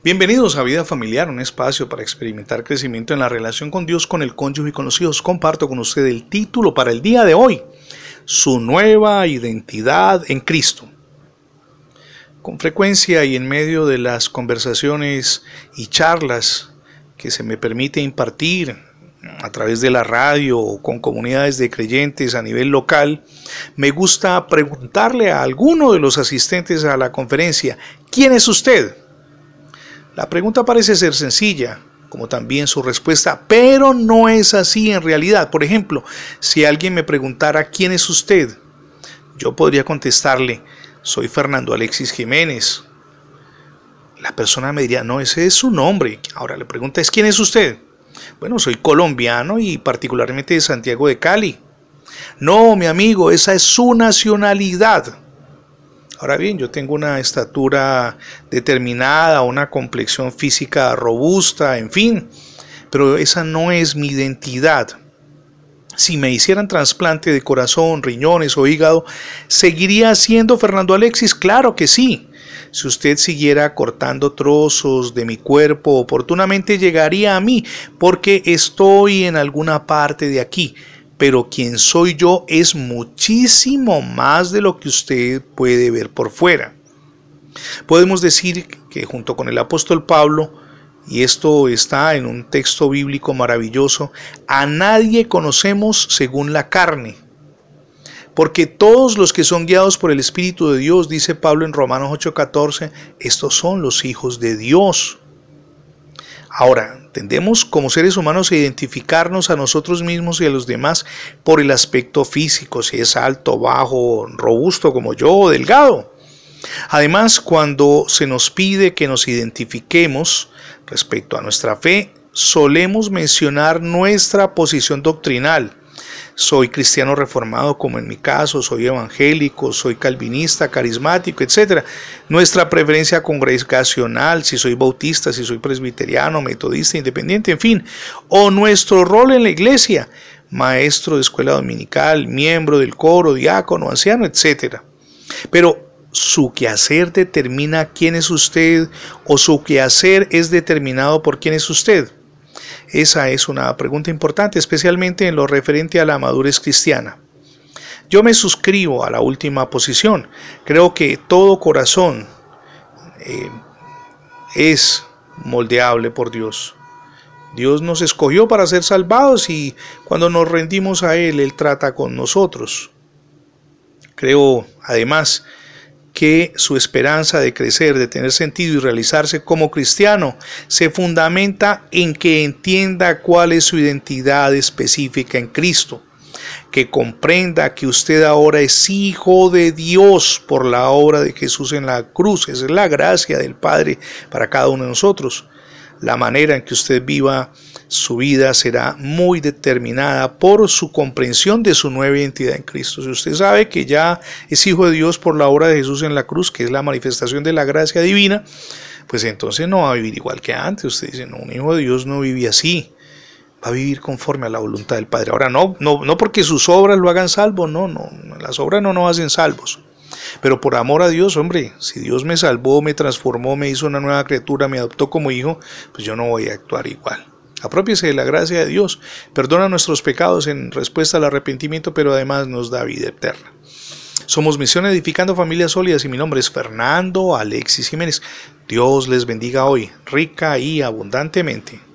Bienvenidos a Vida Familiar, un espacio para experimentar crecimiento en la relación con Dios, con el cónyuge y con los hijos. Comparto con usted el título para el día de hoy, su nueva identidad en Cristo. Con frecuencia y en medio de las conversaciones y charlas que se me permite impartir a través de la radio o con comunidades de creyentes a nivel local, me gusta preguntarle a alguno de los asistentes a la conferencia, ¿quién es usted? La pregunta parece ser sencilla, como también su respuesta, pero no es así en realidad. Por ejemplo, si alguien me preguntara quién es usted, yo podría contestarle, soy Fernando Alexis Jiménez. La persona me diría, no, ese es su nombre. Ahora la pregunta es, ¿quién es usted? Bueno, soy colombiano y particularmente de Santiago de Cali. No, mi amigo, esa es su nacionalidad. Ahora bien, yo tengo una estatura determinada, una complexión física robusta, en fin, pero esa no es mi identidad. Si me hicieran trasplante de corazón, riñones o hígado, ¿seguiría siendo Fernando Alexis? Claro que sí. Si usted siguiera cortando trozos de mi cuerpo, oportunamente llegaría a mí, porque estoy en alguna parte de aquí pero quien soy yo es muchísimo más de lo que usted puede ver por fuera. Podemos decir que junto con el apóstol Pablo, y esto está en un texto bíblico maravilloso, a nadie conocemos según la carne. Porque todos los que son guiados por el Espíritu de Dios, dice Pablo en Romanos 8:14, estos son los hijos de Dios. Ahora, tendemos como seres humanos a identificarnos a nosotros mismos y a los demás por el aspecto físico, si es alto, bajo, robusto como yo o delgado. Además, cuando se nos pide que nos identifiquemos respecto a nuestra fe, solemos mencionar nuestra posición doctrinal soy cristiano reformado como en mi caso, soy evangélico, soy calvinista, carismático, etc. Nuestra preferencia congregacional, si soy bautista, si soy presbiteriano, metodista, independiente, en fin, o nuestro rol en la iglesia, maestro de escuela dominical, miembro del coro, diácono, anciano, etc. Pero su quehacer determina quién es usted o su quehacer es determinado por quién es usted. Esa es una pregunta importante, especialmente en lo referente a la madurez cristiana. Yo me suscribo a la última posición. Creo que todo corazón eh, es moldeable por Dios. Dios nos escogió para ser salvados y cuando nos rendimos a Él, Él trata con nosotros. Creo, además, que su esperanza de crecer, de tener sentido y realizarse como cristiano se fundamenta en que entienda cuál es su identidad específica en Cristo, que comprenda que usted ahora es hijo de Dios por la obra de Jesús en la cruz, esa es la gracia del Padre para cada uno de nosotros. La manera en que usted viva su vida será muy determinada por su comprensión de su nueva identidad en Cristo. Si usted sabe que ya es hijo de Dios por la obra de Jesús en la cruz, que es la manifestación de la gracia divina, pues entonces no va a vivir igual que antes. Usted dice, no, un hijo de Dios no vive así. Va a vivir conforme a la voluntad del Padre. Ahora, no, no, no porque sus obras lo hagan salvo, no, no, las obras no nos hacen salvos. Pero por amor a Dios, hombre, si Dios me salvó, me transformó, me hizo una nueva criatura, me adoptó como hijo, pues yo no voy a actuar igual. Apropiese de la gracia de Dios, perdona nuestros pecados en respuesta al arrepentimiento, pero además nos da vida eterna. Somos Misión Edificando Familias Sólidas y mi nombre es Fernando Alexis Jiménez. Dios les bendiga hoy, rica y abundantemente.